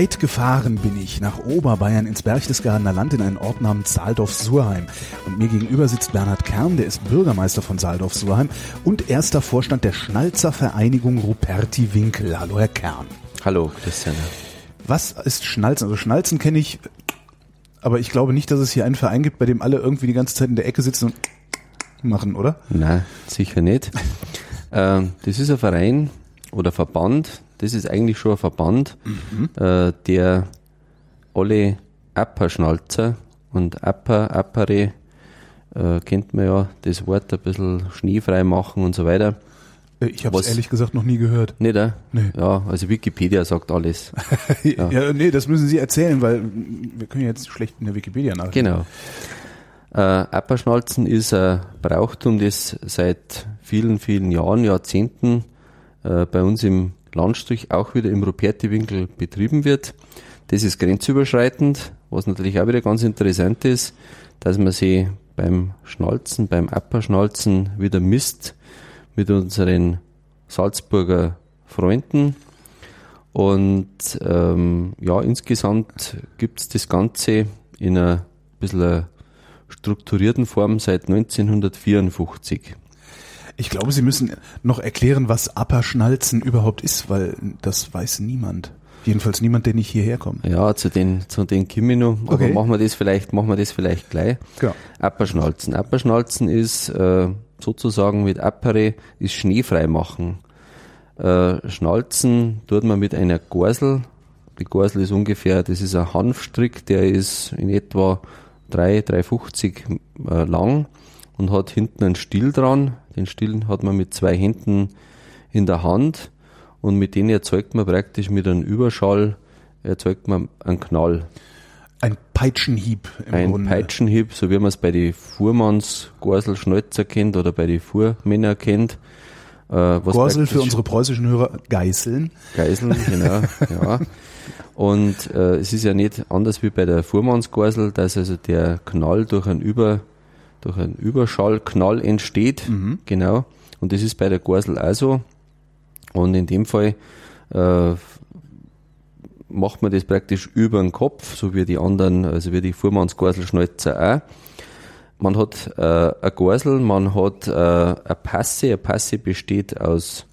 Weit gefahren bin ich nach Oberbayern ins Berchtesgadener Land in einen Ort namens Saaldorf-Surheim. Und mir gegenüber sitzt Bernhard Kern, der ist Bürgermeister von Saaldorf-Surheim und erster Vorstand der Schnalzer Vereinigung Ruperti Winkel. Hallo, Herr Kern. Hallo, Christian. Was ist Schnalzen? Also Schnalzen kenne ich, aber ich glaube nicht, dass es hier einen Verein gibt, bei dem alle irgendwie die ganze Zeit in der Ecke sitzen und machen, oder? Nein, sicher nicht. ähm, das ist ein Verein oder Verband, das ist eigentlich schon ein Verband, mhm. äh, der alle Apperschnalzer und Apper, Appere, äh, kennt man ja das Wort, ein bisschen schneefrei machen und so weiter. Äh, ich habe es ehrlich gesagt noch nie gehört. Nicht, äh? Nee. Ja, also Wikipedia sagt alles. ja. ja, nee, das müssen Sie erzählen, weil wir können jetzt schlecht in der Wikipedia nachlesen. Genau. Äh, Apperschnalzen ist ein Brauchtum, das seit vielen, vielen Jahren, Jahrzehnten äh, bei uns im Landstrich auch wieder im Ruperti-Winkel betrieben wird. Das ist grenzüberschreitend, was natürlich auch wieder ganz interessant ist, dass man sie beim Schnalzen, beim Apperschnalzen wieder misst mit unseren Salzburger Freunden. Und ähm, ja, insgesamt gibt's das Ganze in einer bisschen strukturierten Form seit 1954. Ich glaube, Sie müssen noch erklären, was Apperschnalzen überhaupt ist, weil das weiß niemand. Jedenfalls niemand, der nicht hierher kommt. Ja, zu den, zu den Kimino. Aber okay. machen wir das vielleicht, machen wir das vielleicht gleich. Ja. Apperschnalzen. Apperschnalzen ist, äh, sozusagen mit Appere, ist schneefrei machen. Äh, Schnalzen tut man mit einer Gorsel. Die Gorsel ist ungefähr, das ist ein Hanfstrick, der ist in etwa 3, 350 äh, lang und hat hinten einen Stiel dran. Den Stiel hat man mit zwei Händen in der Hand und mit denen erzeugt man praktisch mit einem Überschall erzeugt man einen Knall. Ein Peitschenhieb im Ein Grunde. Peitschenhieb, so wie man es bei den Fuhrmanns Gorsel Schneuzer kennt oder bei den Fuhrmänner kennt. Äh, Gorsel für unsere preußischen Hörer, Geißeln. Geißeln, genau, ja. Und äh, es ist ja nicht anders wie bei der Fuhrmannsgorsel, dass also der Knall durch einen Über durch einen Überschallknall entsteht. Mhm. Genau. Und das ist bei der Gorsel auch so. Und in dem Fall äh, macht man das praktisch über den Kopf, so wie die anderen, also wie die Fuhrmannsgorselschnalzer auch. Man hat äh, eine Gorsel, man hat äh, eine Passe. Eine Passe besteht aus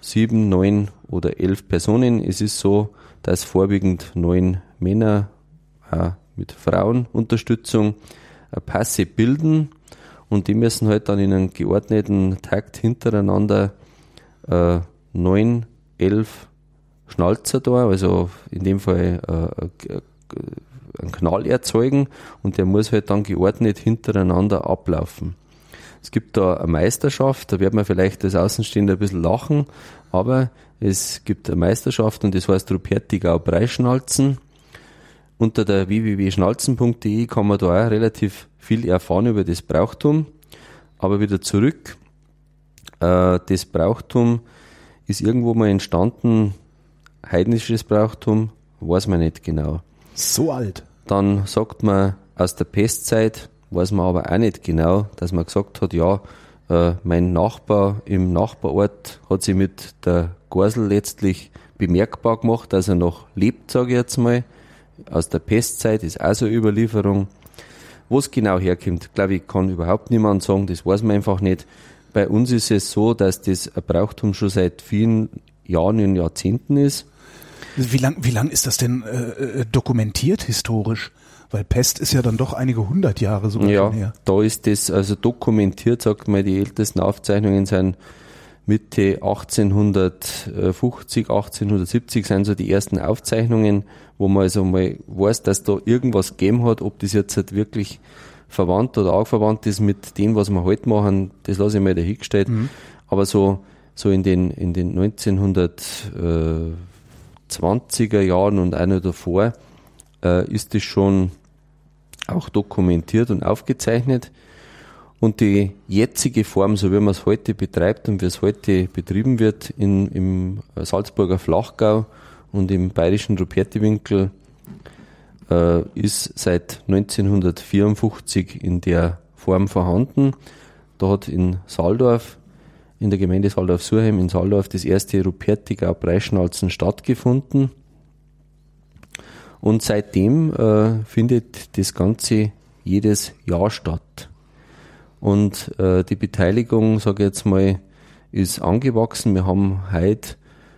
sieben, neun oder elf Personen. Es ist so, dass vorwiegend neun Männer auch mit Frauenunterstützung Passe bilden und die müssen halt dann in einem geordneten Takt hintereinander äh, neun, elf Schnalzer da, also in dem Fall äh, äh, einen Knall erzeugen und der muss halt dann geordnet hintereinander ablaufen. Es gibt da eine Meisterschaft, da wird man vielleicht als Außenstehender ein bisschen lachen, aber es gibt eine Meisterschaft und das heißt Rupertigau Preisschnalzen unter der www.schnalzen.de kann man da auch relativ viel erfahren über das Brauchtum. Aber wieder zurück. Äh, das Brauchtum ist irgendwo mal entstanden, heidnisches Brauchtum, weiß man nicht genau. So alt. Dann sagt man aus der Pestzeit, weiß man aber auch nicht genau, dass man gesagt hat, ja, äh, mein Nachbar im Nachbarort hat sich mit der Gorsel letztlich bemerkbar gemacht, dass er noch lebt, sage ich jetzt mal aus der Pestzeit, ist auch so eine Überlieferung. Wo es genau herkommt, glaube ich, kann überhaupt niemand sagen, das weiß man einfach nicht. Bei uns ist es so, dass das ein Brauchtum schon seit vielen Jahren und Jahrzehnten ist. Wie lang, wie lang ist das denn äh, äh dokumentiert historisch? Weil Pest ist ja dann doch einige hundert Jahre sogar ja, her. Da ist das also dokumentiert, sagt man, die ältesten Aufzeichnungen sind Mitte 1850, 1870 sind so die ersten Aufzeichnungen, wo man also mal weiß, dass da irgendwas gegeben hat, ob das jetzt halt wirklich verwandt oder auch verwandt ist mit dem, was wir heute machen, das lasse ich mal dahingestellt. Mhm. Aber so, so in den, in den 1920er Jahren und noch davor, äh, ist das schon auch dokumentiert und aufgezeichnet. Und die jetzige Form, so wie man es heute betreibt und wie es heute betrieben wird in, im Salzburger Flachgau und im bayerischen Rupertiwinkel, äh, ist seit 1954 in der Form vorhanden. Da hat in Saldorf, in der Gemeinde Saldorf-Surheim in Saldorf das erste Rupertigau Preisschnalzen stattgefunden. Und seitdem äh, findet das Ganze jedes Jahr statt. Und äh, die Beteiligung, sage ich jetzt mal, ist angewachsen. Wir haben heute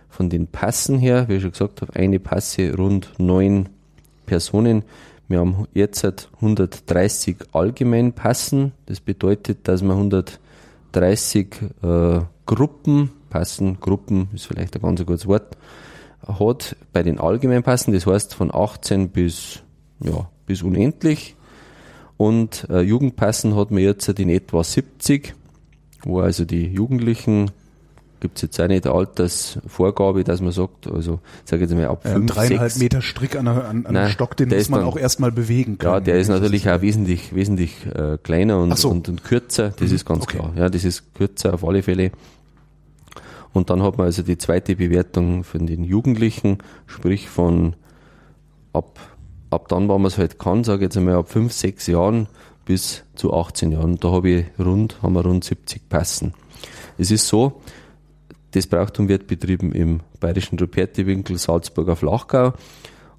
von den Passen her, wie ich schon gesagt habe, eine Passe rund neun Personen. Wir haben jetzt 130 allgemein Passen. Das bedeutet, dass wir 130 äh, Gruppen, Passen, Gruppen ist vielleicht ein ganz gutes Wort, hat bei den Allgemeinpassen, das heißt von 18 bis, ja, bis unendlich. Und äh, Jugendpassen hat man jetzt in etwa 70, wo also die Jugendlichen gibt es jetzt auch nicht Altersvorgabe, dass man sagt, also sage jetzt mal ab ja, fünf, dreieinhalb sechs. Meter Strick an, einem Nein, Stock, den muss man dann, auch erstmal bewegen können. Ja, der ist natürlich auch wesentlich, wesentlich äh, kleiner und, so. und, und, kürzer, das mhm. ist ganz okay. klar. Ja, das ist kürzer auf alle Fälle. Und dann hat man also die zweite Bewertung von den Jugendlichen, sprich von ab, ab dann, wann man es halt kann, sage ich jetzt einmal ab fünf, sechs Jahren bis zu 18 Jahren. Da habe ich rund, haben wir rund 70 Passen. Es ist so, das Brauchtum wird betrieben im bayerischen Ruperti-Winkel Salzburger Flachgau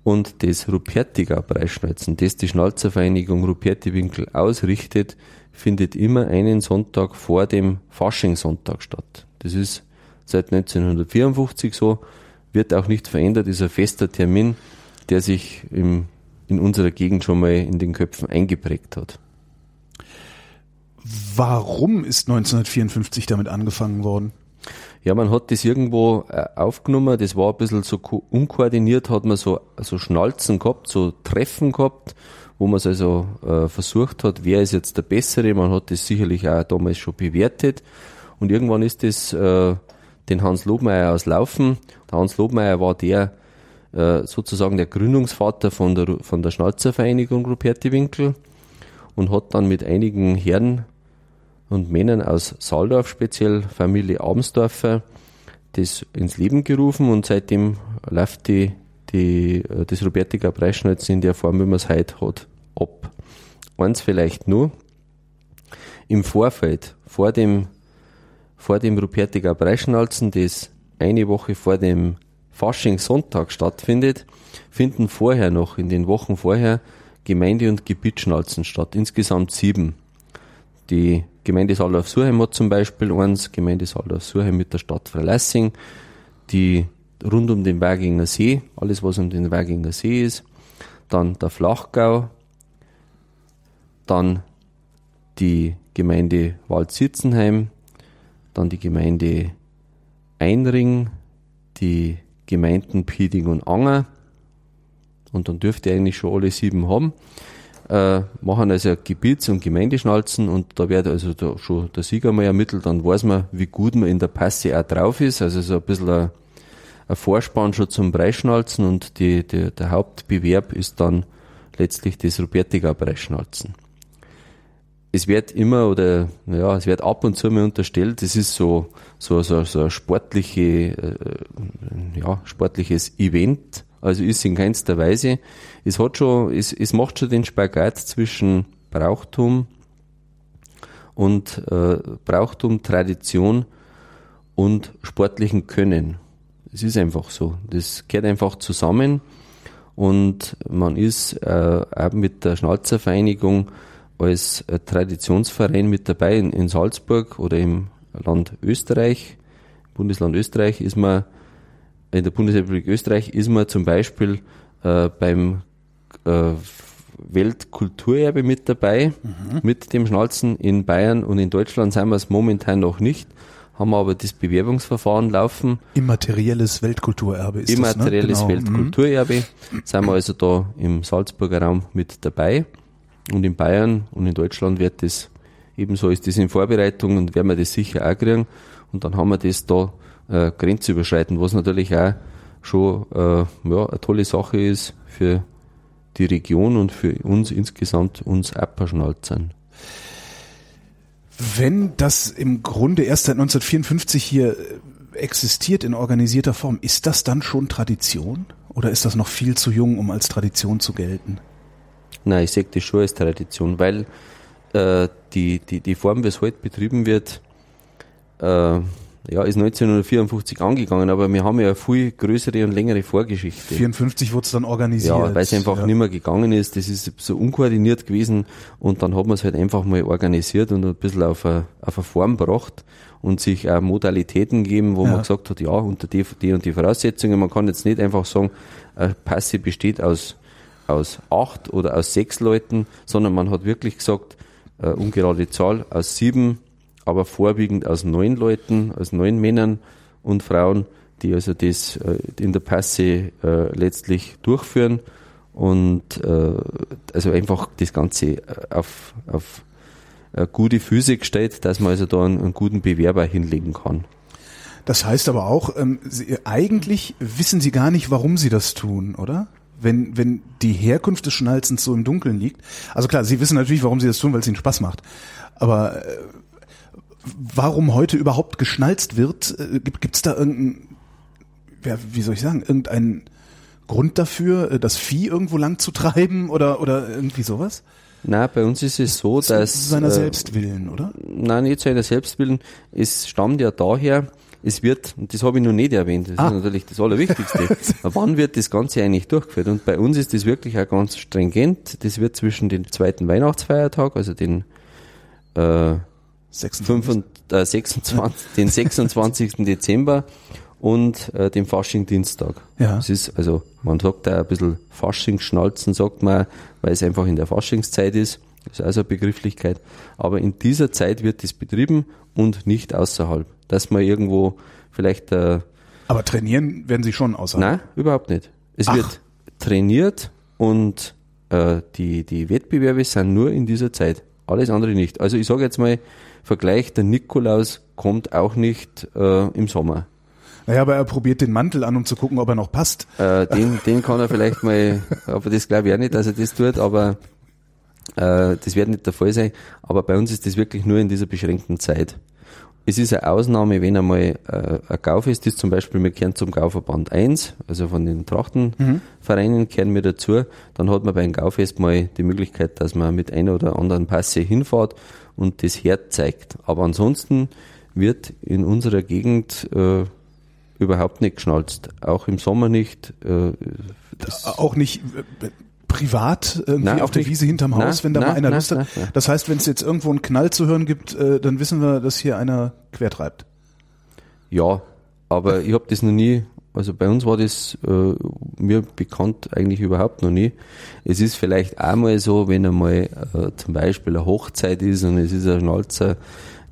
und das Rupertiger Preisschnalzen, das die Schnalzervereinigung Ruperti-Winkel ausrichtet, findet immer einen Sonntag vor dem Faschingssonntag statt. Das ist seit 1954 so, wird auch nicht verändert, ist ein fester Termin, der sich im, in unserer Gegend schon mal in den Köpfen eingeprägt hat. Warum ist 1954 damit angefangen worden? Ja, man hat das irgendwo äh, aufgenommen, das war ein bisschen so unkoordiniert, hat man so, so Schnalzen gehabt, so Treffen gehabt, wo man es also äh, versucht hat, wer ist jetzt der Bessere, man hat das sicherlich auch damals schon bewertet und irgendwann ist das äh, den Hans Lobmeier aus Laufen. Der Hans Lobmeier war der äh, sozusagen der Gründungsvater von der, von der Schnalzervereinigung Ruperti-Winkel und hat dann mit einigen Herren und Männern aus Saldorf, speziell Familie Abensdorfer, das ins Leben gerufen und seitdem läuft die, die, äh, das Robertiger Preisschnitz in der Form, wie man es heute hat, ab. Eins vielleicht nur, im Vorfeld, vor dem, vor dem Rupertiger Preisschnalzen, das eine Woche vor dem Faschingssonntag stattfindet, finden vorher noch, in den Wochen vorher, Gemeinde- und Gebietsschnalzen statt, insgesamt sieben. Die Gemeinde Saldorf-Surheim hat zum Beispiel eins, Gemeinde Saldorf-Surheim mit der Stadt Freilassing, die rund um den Waginger See, alles was um den Waginger See ist, dann der Flachgau, dann die Gemeinde Waldsitzenheim, dann die Gemeinde Einring, die Gemeinden Pieding und Anger, und dann dürfte eigentlich schon alle sieben haben äh, machen also Gebiets- und Gemeindeschnalzen und da wird also da schon der Sieger mal ermittelt, dann weiß man, wie gut man in der Passe auch drauf ist. Also so ein bisschen ein, ein Vorspann schon zum Preisschnalzen und die, die, der Hauptbewerb ist dann letztlich das Rupertiger Preisschnalzen. Es wird immer oder ja, es wird ab und zu mal unterstellt, es ist so so so, so ein sportliche äh, ja sportliches Event also ist in keinster Weise. Es hat schon, es, es macht schon den Spagat zwischen Brauchtum und äh, Brauchtum, Tradition und sportlichen Können. Es ist einfach so. Das gehört einfach zusammen und man ist äh, auch mit der Schnalzervereinigung als Traditionsverein mit dabei in, in Salzburg oder im Land Österreich, Bundesland Österreich ist man in der Bundesrepublik Österreich ist man zum Beispiel äh, beim äh, Weltkulturerbe mit dabei, mhm. mit dem Schnalzen in Bayern und in Deutschland sind wir es momentan noch nicht, haben aber das Bewerbungsverfahren laufen. Immaterielles Weltkulturerbe ist Immaterielles das, ne? Genau. Weltkulturerbe, mhm. sind wir also da im Salzburger Raum mit dabei und in Bayern und in Deutschland wird das ebenso ist das in Vorbereitung und werden wir das sicher auch kriegen und dann haben wir das da äh, grenzüberschreitend, was natürlich auch schon äh, ja, eine tolle Sache ist für die Region und für uns insgesamt, uns Apperschnalzern. Wenn das im Grunde erst seit 1954 hier äh, existiert in organisierter Form, ist das dann schon Tradition? Oder ist das noch viel zu jung, um als Tradition zu gelten? Nein, ich sehe das schon als Tradition, weil äh, die, die, die Form, wie es heute betrieben wird, äh, ja, ist 1954 angegangen, aber wir haben ja eine viel größere und längere Vorgeschichte. 54 wurde es dann organisiert. Ja, weil es einfach ja. nicht mehr gegangen ist. Das ist so unkoordiniert gewesen und dann hat man es halt einfach mal organisiert und ein bisschen auf eine, auf eine Form gebracht und sich auch Modalitäten geben, wo ja. man gesagt hat, ja, unter die, die und die Voraussetzungen. Man kann jetzt nicht einfach sagen, eine Passe besteht aus, aus acht oder aus sechs Leuten, sondern man hat wirklich gesagt, äh, ungerade Zahl aus sieben, aber vorwiegend aus neun Leuten, aus neun Männern und Frauen, die also das äh, in der Passe äh, letztlich durchführen und äh, also einfach das Ganze äh, auf, auf äh, gute Füße gestellt, dass man also da einen, einen guten Bewerber hinlegen kann. Das heißt aber auch, ähm, Sie, eigentlich wissen Sie gar nicht, warum Sie das tun, oder? Wenn, wenn die Herkunft des Schnalzens so im Dunkeln liegt. Also klar, Sie wissen natürlich, warum Sie das tun, weil es Ihnen Spaß macht. Aber äh, warum heute überhaupt geschnalzt wird, äh, gibt es da irgendein, ja, wie soll ich sagen, irgendeinen Grund dafür, äh, das Vieh irgendwo lang zu treiben oder, oder irgendwie sowas? Na, bei uns ist es so, dass. Seiner äh, Selbstwillen, oder? Nein, nicht seiner Selbstwillen. Es stammt ja daher, es wird, und das habe ich noch nicht erwähnt, das ah. ist natürlich das Allerwichtigste, wann wird das Ganze eigentlich durchgeführt? Und bei uns ist das wirklich auch ganz stringent. Das wird zwischen dem zweiten Weihnachtsfeiertag, also den äh, 26. 5, äh, 26, den 26. Dezember und äh, dem Faschingdienstag. Ja. Es ist, also man sagt da ein bisschen Faschingsschnalzen, sagt man, weil es einfach in der Faschingszeit ist. Das ist also eine Begrifflichkeit. Aber in dieser Zeit wird das betrieben und nicht außerhalb. Dass man irgendwo vielleicht äh, Aber trainieren werden Sie schon außerhalb? Nein, überhaupt nicht. Es Ach. wird trainiert und äh, die, die Wettbewerbe sind nur in dieser Zeit. Alles andere nicht. Also ich sage jetzt mal, Vergleich, der Nikolaus kommt auch nicht äh, im Sommer. Naja, aber er probiert den Mantel an, um zu gucken, ob er noch passt. Äh, den, den kann er vielleicht mal, aber das glaube ich auch nicht, dass er das tut, aber äh, das wird nicht der Fall sein. Aber bei uns ist das wirklich nur in dieser beschränkten Zeit. Es ist eine Ausnahme, wenn einmal äh, ein Gaufest ist, zum Beispiel wir kehren zum Gauverband 1, also von den Trachtenvereinen mhm. kehren wir dazu, dann hat man bei einem Gaufest mal die Möglichkeit, dass man mit einer oder anderen Passe hinfährt und das Herd zeigt. Aber ansonsten wird in unserer Gegend äh, überhaupt nicht geschnalzt. Auch im Sommer nicht. Äh, auch nicht äh, privat irgendwie nein, auf der Wiese hinterm Haus, nein, wenn da nein, mal einer Lust hat. Das heißt, wenn es jetzt irgendwo einen Knall zu hören gibt, äh, dann wissen wir, dass hier einer quertreibt. Ja, aber ich habe das noch nie, also bei uns war das äh, mir bekannt eigentlich überhaupt noch nie. Es ist vielleicht einmal so, wenn einmal äh, zum Beispiel eine Hochzeit ist und es ist ein Schnalzer,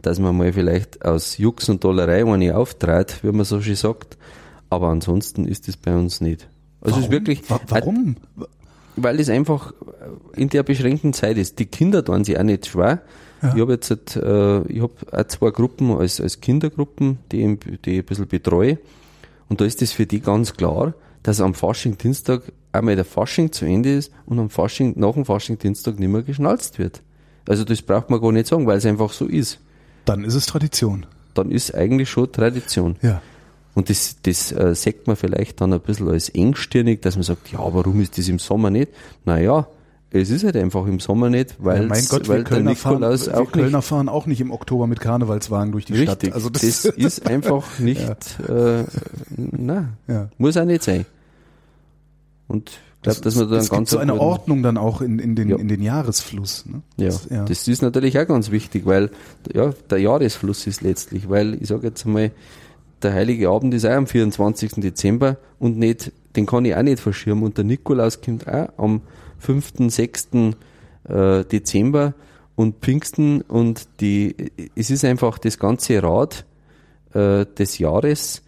dass man mal vielleicht aus Jux und Dollerei eine auftrat, wie man so schön sagt. Aber ansonsten ist das bei uns nicht. Also warum? ist wirklich. Warum? Weil es einfach in der beschränkten Zeit ist. Die Kinder tun sich auch nicht schwer. Ja. Ich habe jetzt, äh, ich habe auch zwei Gruppen als, als Kindergruppen, die, die ich ein bisschen betreue. Und da ist es für die ganz klar, dass am Fasching-Dienstag einmal der Fasching zu Ende ist und am Fasching, nach dem Fasching-Dienstag nicht mehr geschnalzt wird. Also das braucht man gar nicht sagen, weil es einfach so ist. Dann ist es Tradition. Dann ist eigentlich schon Tradition. Ja. Und das, das äh, sagt man vielleicht dann ein bisschen als engstirnig, dass man sagt, ja, warum ist das im Sommer nicht? Naja, es ist halt einfach im Sommer nicht, weil, ja, mein Gott, weil der Nikolaus fahren, auch Kölner nicht, fahren auch nicht im Oktober mit Karnevalswagen durch die richtig, Stadt. Also das, das ist einfach nicht, ja. äh, na, ja. muss auch nicht sein. Und ich glaube, dass man da es gibt so eine Ordnung dann auch in, in, den, ja. in den Jahresfluss. Ne? Das, ja, ja, das ist natürlich auch ganz wichtig, weil ja, der Jahresfluss ist letztlich, weil ich sage jetzt mal, der Heilige Abend ist auch am 24. Dezember und nicht, den kann ich auch nicht verschirmen und der Nikolaus kommt auch am 5., 6. Äh, Dezember und Pfingsten und die, es ist einfach das ganze Rad äh, des Jahres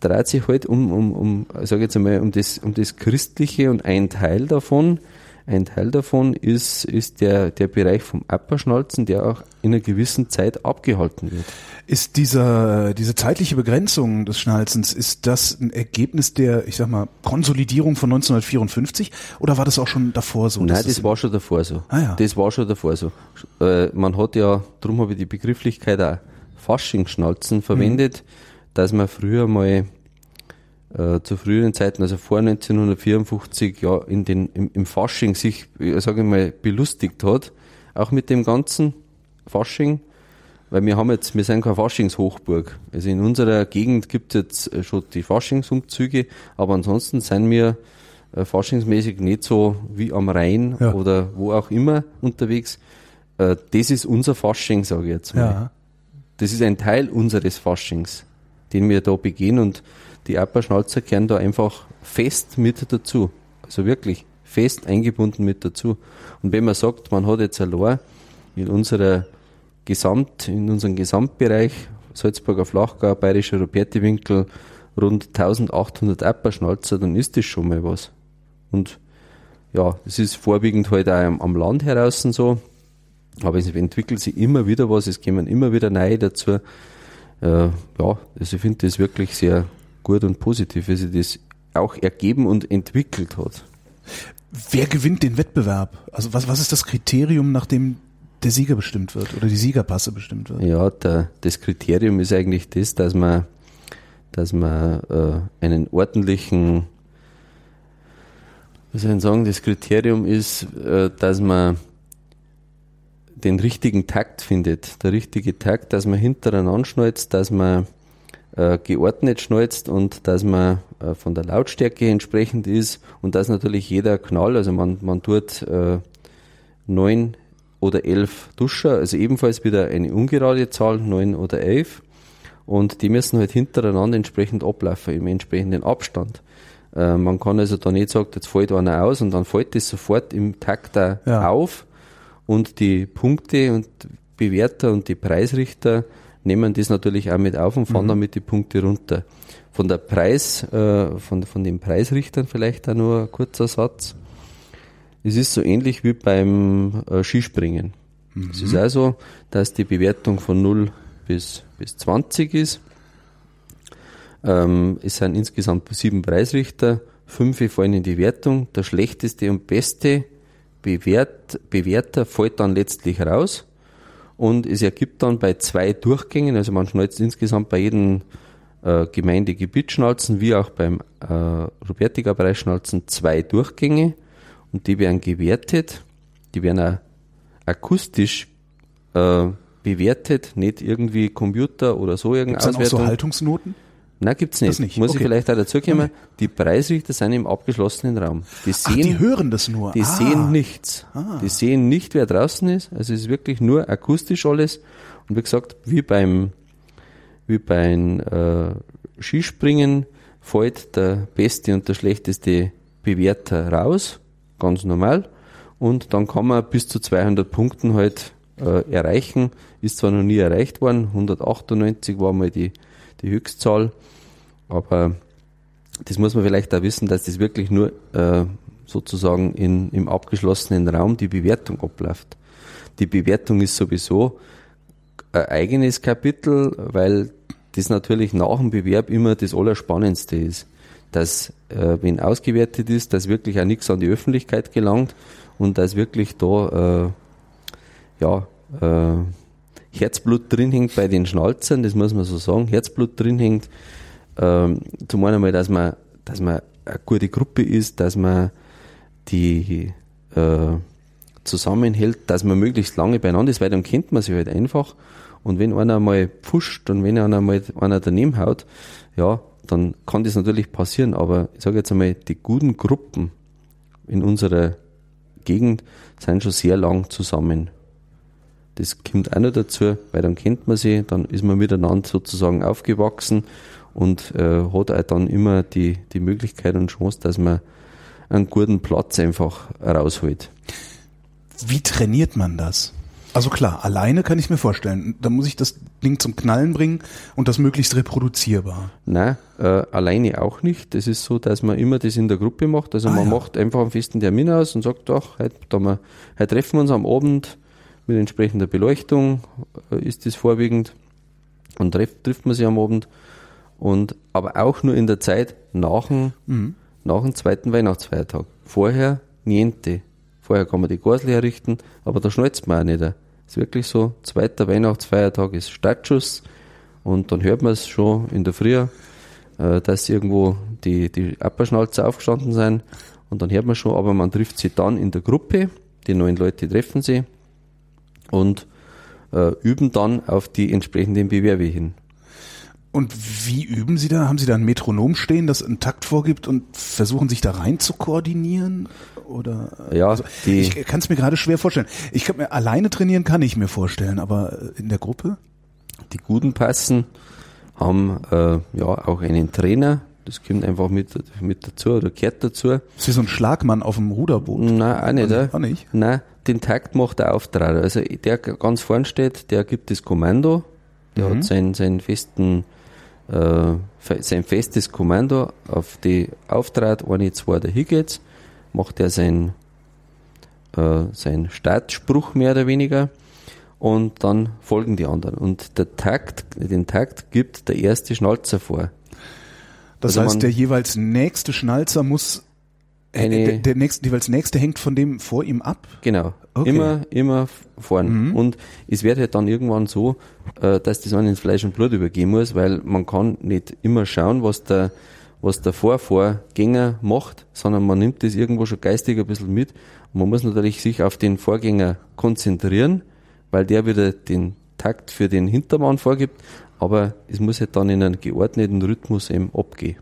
dreht sich halt um, um, um sage jetzt einmal, um das, um das Christliche und ein Teil davon, ein Teil davon ist, ist der, der Bereich vom Apperschnalzen, der auch in einer gewissen Zeit abgehalten wird. Ist dieser, diese zeitliche Begrenzung des Schnalzens, ist das ein Ergebnis der, ich sag mal, Konsolidierung von 1954 oder war das auch schon davor so? Nein, das, das war schon davor so. Ah, ja. Das war schon davor so. Äh, man hat ja, darum habe ich die Begrifflichkeit auch Faschingsschnalzen verwendet. Mhm dass man früher mal äh, zu früheren Zeiten, also vor 1954, ja, in den, im, im Fasching sich, äh, sage ich mal, belustigt hat, auch mit dem ganzen Fasching, weil wir haben jetzt, wir sind keine Faschingshochburg. Also in unserer Gegend gibt es jetzt schon die Faschingsumzüge, aber ansonsten sind wir äh, faschingsmäßig nicht so wie am Rhein Ja. oder wo auch immer unterwegs. Äh, das ist unser Fasching, sage ich jetzt mal. Ja. Das ist ein Teil unseres Faschings, den wir da begehen und die Apperschnalzer kehren da einfach fest mit dazu. Also wirklich fest eingebunden mit dazu. Und wenn man sagt, man hat jetzt allein in unserer Gesamt, in unserem Gesamtbereich, Salzburger Flachgau, Bayerischer Rupertiwinkel, rund 1800 Apperschnalzer, dann ist das schon mal was. Und ja, es ist vorwiegend halt auch am, am Land heraus so, aber es entwickelt sich immer wieder was, es kommen immer wieder neue dazu. Äh, ja, also ich finde das wirklich sehr gut und positiv, wie sich das auch ergeben und entwickelt hat. Wer gewinnt den Wettbewerb? Also was, was ist das Kriterium, nach dem der Sieger bestimmt wird oder die Siegerpasse bestimmt wird? Ja, der, das Kriterium ist eigentlich das, dass man, dass man äh, einen ordentlichen, wie soll ich sagen, das Kriterium ist, äh, dass man den richtigen Takt findet. Der richtige Takt, dass man hintereinander schnalzt, dass man äh, geordnet schnalzt und dass man äh, von der Lautstärke entsprechend ist und dass natürlich jeder Knall, also man, man tut äh, neun oder elf Duscher, also ebenfalls wieder eine ungerade Zahl, neun oder elf. Und die müssen halt hintereinander entsprechend ablaufen, im entsprechenden Abstand. Äh, man kann also da nicht sagen, jetzt fällt einer aus und dann fällt das sofort im Takt Ja. auf. Und die Punkte und Bewerter und die Preisrichter nehmen das natürlich auch mit auf und fahren damit die Punkte runter. Von der Preis, äh, von, von den Preisrichtern vielleicht auch nur ein kurzer Satz. Es ist so ähnlich wie beim äh, Skispringen. Es ist auch so, dass die Bewertung von 0 bis, bis 20 ist. Ähm, es sind insgesamt sieben Preisrichter, fünf fallen in die Wertung. Der schlechteste und beste Bewert, Bewerter fällt dann letztlich raus. Und es ergibt dann bei zwei Durchgängen, also man schnalzt insgesamt bei jedem äh, Gemeindegebietsschnalzen wie auch beim äh, Robertiger Preisschnalzen zwei Durchgänge und die werden gewertet. Die werden auch akustisch äh, bewertet, nicht irgendwie Computer oder so Gibt's dann auch so. Haltungsnoten? Nein, gibt's nicht. Das nicht, Muss ich okay. vielleicht auch dazu kommen. Die Preisrichter sind im abgeschlossenen Raum. Die Ach, sehen, die hören das nur. die ah. sehen nichts. Die sehen nicht, wer draußen ist. Also es ist wirklich nur akustisch alles. Und wie gesagt, wie beim, wie beim äh, Skispringen fällt der beste und der schlechteste Bewerter raus. Ganz normal. Und dann kann man bis zu 200 Punkten halt äh, erreichen. Ist zwar noch nie erreicht worden. 198 war mal die, die Höchstzahl. Aber das muss man vielleicht auch wissen, dass das wirklich nur äh, sozusagen in, im abgeschlossenen Raum die Bewertung abläuft. Die Bewertung ist sowieso ein eigenes Kapitel, weil das natürlich nach dem Bewerb immer das Allerspannendste ist. Dass, äh, wenn ausgewertet ist, dass wirklich auch nichts an die Öffentlichkeit gelangt und dass wirklich da äh, ja, äh, Herzblut drin hängt bei den Schnalzern, das muss man so sagen, Herzblut drin hängt. Ähm, zum einen mal, dass man, dass man eine gute Gruppe ist, dass man die äh, zusammenhält, dass man möglichst lange beieinander ist, weil dann kennt man sich halt einfach. Und wenn einer mal pfuscht und wenn einer mal einer daneben haut, ja, dann kann das natürlich passieren. Aber ich sage jetzt einmal, die guten Gruppen in unserer Gegend sind schon sehr lang zusammen. Das kommt auch noch dazu, weil dann kennt man sie, dann ist man miteinander sozusagen aufgewachsen und äh, hat auch dann immer die, die Möglichkeit und Chance, dass man einen guten Platz einfach rausholt. Wie trainiert man das? Also klar, alleine kann ich mir vorstellen. Da muss ich das Ding zum Knallen bringen und das möglichst reproduzierbar. Nein, äh, alleine auch nicht. Es ist so, dass man immer das in der Gruppe macht. Also Ah, man ja. macht einfach einen festen Termin aus und sagt, ach, heute, da wir, heute treffen wir uns am Abend mit entsprechender Beleuchtung, äh, ist das vorwiegend. Und trifft, trifft man sich am Abend. Und, aber auch nur in der Zeit nach dem, nach dem zweiten Weihnachtsfeiertag. Vorher niente. Vorher kann man die Gorsel herrichten, aber da schnalzt man auch nicht. Ist wirklich so, zweiter Weihnachtsfeiertag ist Startschuss und dann hört man es schon in der Früh, äh, dass irgendwo die, die Apperschnalzer aufgestanden sind und dann hört man schon, aber man trifft sie dann in der Gruppe, die neun Leute treffen sie und äh, üben dann auf die entsprechenden Bewerbe hin. Und wie üben Sie da? Haben Sie da ein Metronom stehen, das einen Takt vorgibt und versuchen sich da rein zu koordinieren? Oder ja, also, ich kann es mir gerade schwer vorstellen. Ich kann mir alleine trainieren, kann ich mir vorstellen, aber in der Gruppe? Die guten Passen haben äh, ja auch einen Trainer. Das kommt einfach mit, mit dazu oder gehört dazu. Ist wie so ein Schlagmann auf dem Ruderboot? Nein, auch nicht. Auch nicht? Nein, den Takt macht der Auftrag. Also der ganz vorn steht, der gibt das Kommando. Der mhm. hat seinen, seinen festen äh, sein festes Kommando auf die Auftrat, eine, zwei, da hingeht's, macht er sein, äh, sein Startspruch mehr oder weniger und dann folgen die anderen. Und der Takt, den Takt gibt der erste Schnalzer vor. Das also heißt, der jeweils nächste Schnalzer muss eine, der, der nächste, jeweils nächste hängt von dem vor ihm ab? Genau. Okay. Immer, immer vorn. Mhm. Und es wird halt dann irgendwann so, äh, dass das einen ins Fleisch und Blut übergehen muss, weil man kann nicht immer schauen, was der, was der Vorvorgänger macht, sondern man nimmt das irgendwo schon geistig ein bisschen mit. Und man muss natürlich sich auf den Vorgänger konzentrieren, weil der wieder den Takt für den Hintermann vorgibt, aber es muss halt dann in einem geordneten Rhythmus eben abgehen.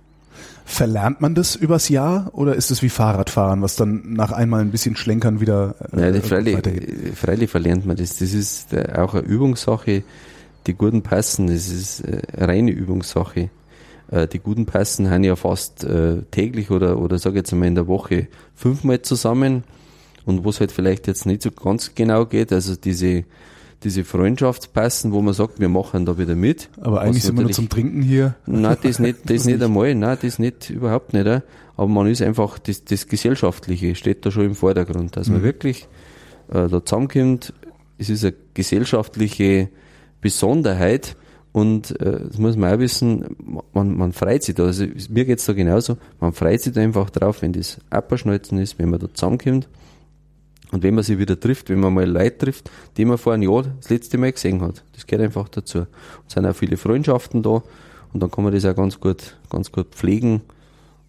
Verlernt man das übers Jahr oder ist es wie Fahrradfahren, was dann nach einmal ein bisschen Schlenkern wieder äh, Nein, freilich, freilich verlernt man das. Das ist äh, auch eine Übungssache. Die guten Passen, das ist äh, eine reine Übungssache. Äh, die guten Passen haben ja fast äh, täglich oder, oder sage jetzt einmal in der Woche fünfmal zusammen. Und wo es halt vielleicht jetzt nicht so ganz genau geht, also diese diese Freundschaftspassen, wo man sagt, wir machen da wieder mit. Aber eigentlich sind wir nur zum Trinken hier. Nein, das nicht, das, nicht einmal, nein, das nicht, überhaupt nicht. Aber man ist einfach, das, das Gesellschaftliche steht da schon im Vordergrund, dass mhm. man wirklich äh, da zusammenkommt. Es ist eine gesellschaftliche Besonderheit und äh, das muss man auch wissen, man, man freut sich da. Also mir geht's da genauso, man freut sich da einfach drauf, wenn das Apperschnalzen ist, wenn man da zusammenkommt und wenn man sie wieder trifft, wenn man mal Leute trifft, die man vor einem Jahr das letzte Mal gesehen hat, das gehört einfach dazu. Es sind auch viele Freundschaften da und dann kann man das auch ganz gut, ganz gut pflegen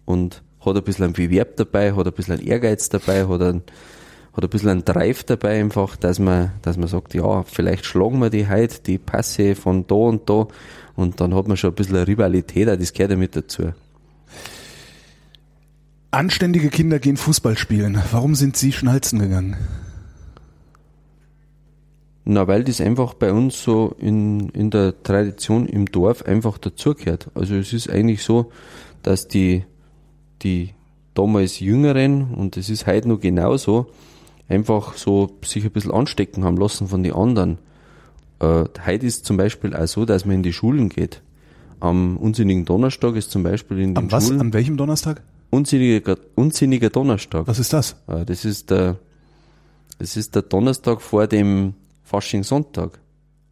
und hat ein bisschen ein Bewerb dabei, hat ein bisschen ein Ehrgeiz dabei, hat ein, hat ein bisschen ein Drive dabei einfach, dass man, dass man sagt, ja, vielleicht schlagen wir die heute, die Passe von da und da und dann hat man schon ein bisschen eine Rivalität, das gehört ja mit dazu. Anständige Kinder gehen Fußball spielen. Warum sind Sie schnalzen gegangen? Na, weil das einfach bei uns so in, in der Tradition im Dorf einfach dazugehört. Also es ist eigentlich so, dass die, die damals Jüngeren, und es ist heute noch genauso, einfach so sich ein bisschen anstecken haben lassen von den anderen. Äh, heute ist zum Beispiel auch so, dass man in die Schulen geht. Am unsinnigen Donnerstag ist zum Beispiel in den Am was? Schulen. An welchem Donnerstag? Unsinniger, unsinniger Donnerstag. Was ist das? Das ist der, das ist der Donnerstag vor dem Faschingssonntag.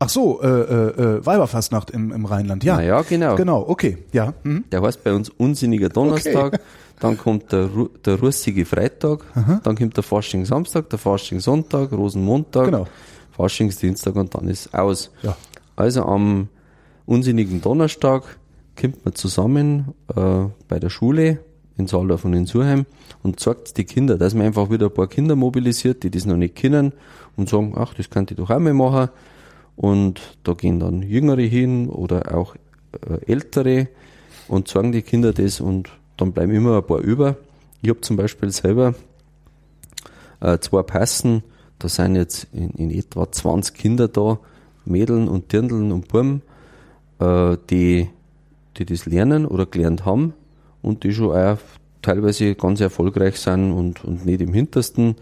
Ach so, äh, äh, äh Weiberfastnacht im, im Rheinland, ja. Na ja, genau. Genau, okay, ja. Mhm. Der heißt bei uns Unsinniger Donnerstag, okay. dann kommt der, der russige Freitag, Aha. dann kommt der Faschingssamstag, der Faschingssonntag, Rosenmontag, genau. Faschingsdienstag und dann ist aus. Ja. Also am unsinnigen Donnerstag kommt man zusammen äh, bei der Schule, in Saaldorf und in Surheim und zeigt die Kinder, dass man einfach wieder ein paar Kinder mobilisiert, die das noch nicht kennen und sagen, ach, das könnte ich doch auch mal machen. Und da gehen dann Jüngere hin oder auch äh, Ältere und zeigen die Kinder das und dann bleiben immer ein paar über. Ich habe zum Beispiel selber äh, zwei Passen, da sind jetzt in, in, etwa 20 Kinder da, Mädeln und Dirndeln und Burm, äh, die, die das lernen oder gelernt haben und die schon auch teilweise ganz erfolgreich sind und, und nicht im hintersten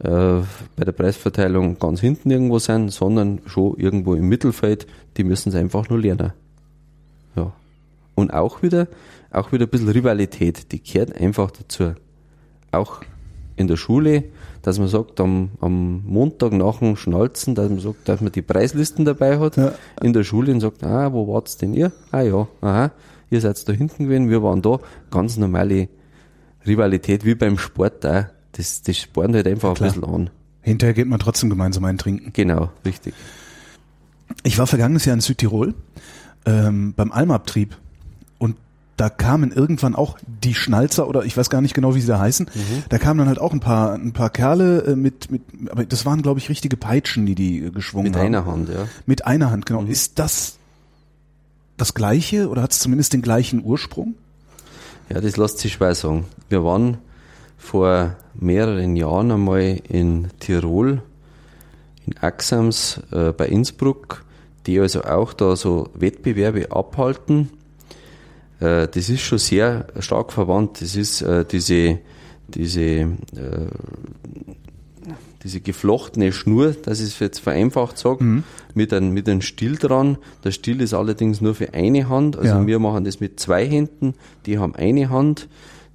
äh, bei der Preisverteilung ganz hinten irgendwo sein, sondern schon irgendwo im Mittelfeld, die müssen es einfach nur lernen. Ja. Und auch wieder, auch wieder ein bisschen Rivalität, die gehört einfach dazu. Auch in der Schule, dass man sagt, am, am Montag nach dem Schnalzen, dass man sagt, dass man die Preislisten dabei hat, ja. in der Schule und sagt, ah, wo wart's denn ihr? Ah ja, aha ihr seid da hinten gewesen, wir waren da. Ganz normale Rivalität wie beim Sport da. Das, das spornt halt einfach ja, ein bisschen an. Hinterher geht man trotzdem gemeinsam ein Trinken. Genau, richtig. Ich war vergangenes Jahr in Südtirol ähm, beim Almabtrieb und da kamen irgendwann auch die Schnalzer oder ich weiß gar nicht genau, wie sie da heißen. Mhm. Da kamen dann halt auch ein paar ein paar Kerle äh, mit mit aber das waren glaube ich richtige Peitschen, die die äh, geschwungen mit haben. Mit einer Hand, ja. Mit einer Hand, genau. Mhm. Ist das das gleiche oder hat es zumindest den gleichen Ursprung? Ja, das lässt sich schwer sagen. Wir waren vor mehreren Jahren einmal in Tirol, in Axams äh, bei Innsbruck, die also auch da so Wettbewerbe abhalten äh, das ist schon sehr stark verwandt. Das ist äh, diese, diese, äh, diese geflochtene Schnur, das ist jetzt vereinfacht sage, mhm. mit einem mit einem Stiel dran. Der Stiel ist allerdings nur für eine Hand. Also ja. wir machen das mit zwei Händen, die haben eine Hand.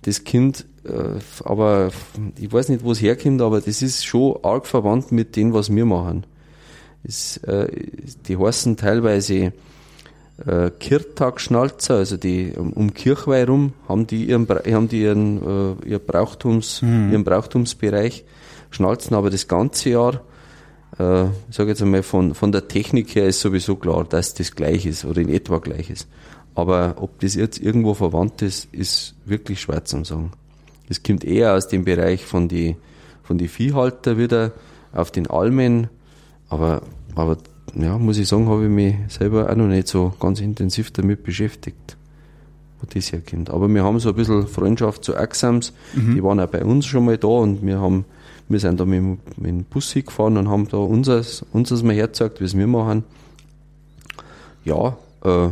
Das Kind, äh, aber ich weiß nicht, wo es herkommt, aber das ist schon arg verwandt mit dem, was wir machen. Das, äh, die heißen teilweise äh, Kirtag-Schnalzer, also die um, um Kirchweih rum, haben die ihren, haben die ihren, äh, ihr Brauchtums, mhm. ihren Brauchtumsbereich, schnalzen aber das ganze Jahr. Äh, ich sage jetzt einmal, von, von der Technik her ist sowieso klar, dass das gleich ist oder in etwa gleich ist. Aber ob das jetzt irgendwo verwandt ist, ist wirklich schwer zu sagen. Es kommt eher aus dem Bereich von die, von die Viehhalter wieder auf den Almen, aber, aber ja, muss ich sagen, habe ich mich selber auch noch nicht so ganz intensiv damit beschäftigt, wo das herkommt. Aber wir haben so ein bisschen Freundschaft zu Axams, mhm. die waren auch bei uns schon mal da und wir haben, wir sind da mit, mit dem Bus gefahren und haben da unseres, unseres mal hergezeigt, wie es wir machen. Ja, äh,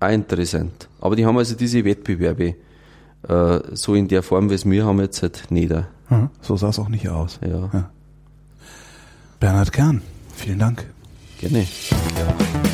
auch interessant. Aber die haben also diese Wettbewerbe äh, so in der Form, wie es wir haben jetzt halt nicht. Mhm, so sah es auch nicht aus. Ja. ja. Bernhard Kern, vielen Dank. Gerne. Ja.